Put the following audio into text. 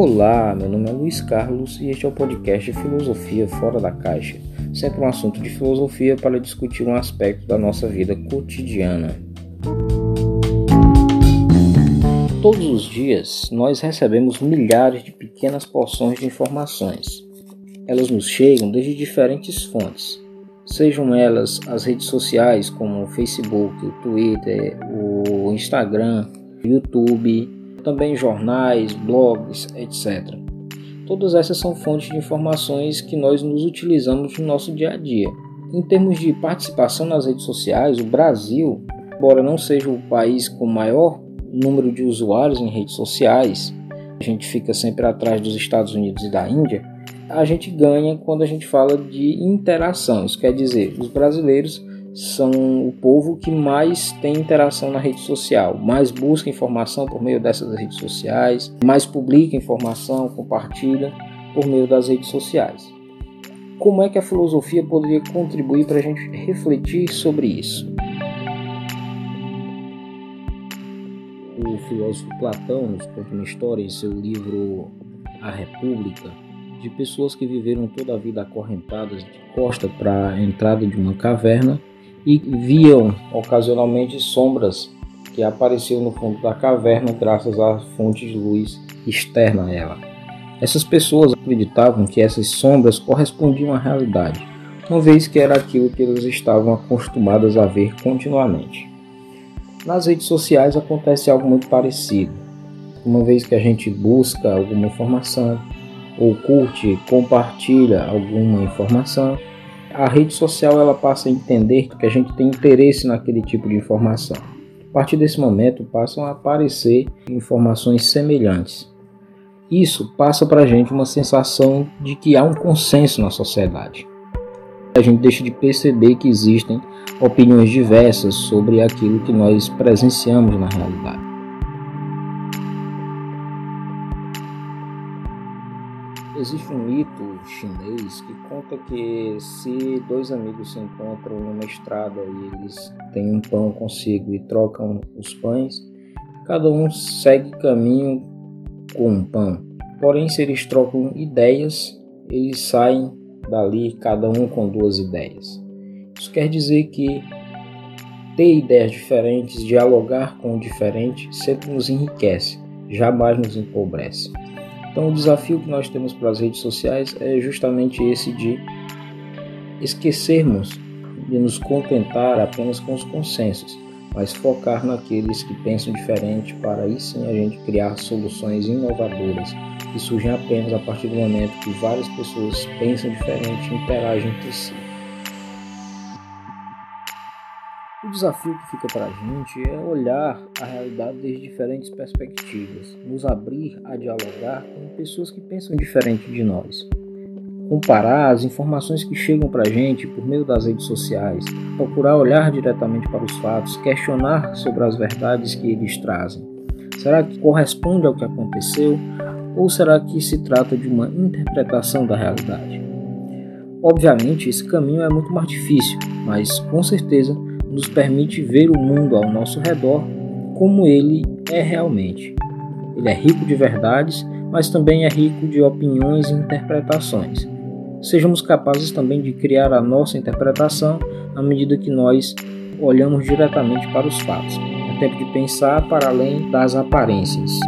Olá, meu nome é Luiz Carlos e este é o podcast Filosofia Fora da Caixa, sempre um assunto de filosofia para discutir um aspecto da nossa vida cotidiana. Todos os dias nós recebemos milhares de pequenas porções de informações. Elas nos chegam desde diferentes fontes, sejam elas as redes sociais como o Facebook, o Twitter, o Instagram, o YouTube, também jornais, blogs, etc. Todas essas são fontes de informações que nós nos utilizamos no nosso dia a dia. Em termos de participação nas redes sociais, o Brasil, embora não seja o país com maior número de usuários em redes sociais, a gente fica sempre atrás dos Estados Unidos e da Índia, a gente ganha quando a gente fala de interação. Isso quer dizer, os brasileiros são o povo que mais tem interação na rede social, mais busca informação por meio dessas redes sociais, mais publica informação, compartilha por meio das redes sociais. Como é que a filosofia poderia contribuir para a gente refletir sobre isso? O filósofo Platão nos conta uma história em seu livro A República de pessoas que viveram toda a vida acorrentadas de costa para a entrada de uma caverna e viam ocasionalmente sombras que apareciam no fundo da caverna graças à fonte de luz externa a ela. Essas pessoas acreditavam que essas sombras correspondiam à realidade, uma vez que era aquilo que eles estavam acostumadas a ver continuamente. Nas redes sociais acontece algo muito parecido. Uma vez que a gente busca alguma informação, ou curte, compartilha alguma informação, a rede social ela passa a entender que a gente tem interesse naquele tipo de informação. A partir desse momento passam a aparecer informações semelhantes. Isso passa para a gente uma sensação de que há um consenso na sociedade. A gente deixa de perceber que existem opiniões diversas sobre aquilo que nós presenciamos na realidade. Existe um mito chinês que conta que se dois amigos se encontram numa estrada e eles têm um pão consigo e trocam os pães, cada um segue caminho com um pão. Porém, se eles trocam ideias, eles saem dali cada um com duas ideias. Isso quer dizer que ter ideias diferentes, dialogar com o diferente, sempre nos enriquece, jamais nos empobrece. Então, o desafio que nós temos para as redes sociais é justamente esse de esquecermos de nos contentar apenas com os consensos, mas focar naqueles que pensam diferente para aí sim a gente criar soluções inovadoras que surgem apenas a partir do momento que várias pessoas pensam diferente e interagem entre si. O desafio que fica para a gente é olhar a realidade desde diferentes perspectivas, nos abrir a dialogar com pessoas que pensam diferente de nós, comparar as informações que chegam para a gente por meio das redes sociais, procurar olhar diretamente para os fatos, questionar sobre as verdades que eles trazem. Será que corresponde ao que aconteceu ou será que se trata de uma interpretação da realidade? Obviamente, esse caminho é muito mais difícil, mas com certeza nos permite ver o mundo ao nosso redor como ele é realmente. Ele é rico de verdades, mas também é rico de opiniões e interpretações. Sejamos capazes também de criar a nossa interpretação à medida que nós olhamos diretamente para os fatos. É tempo de pensar para além das aparências.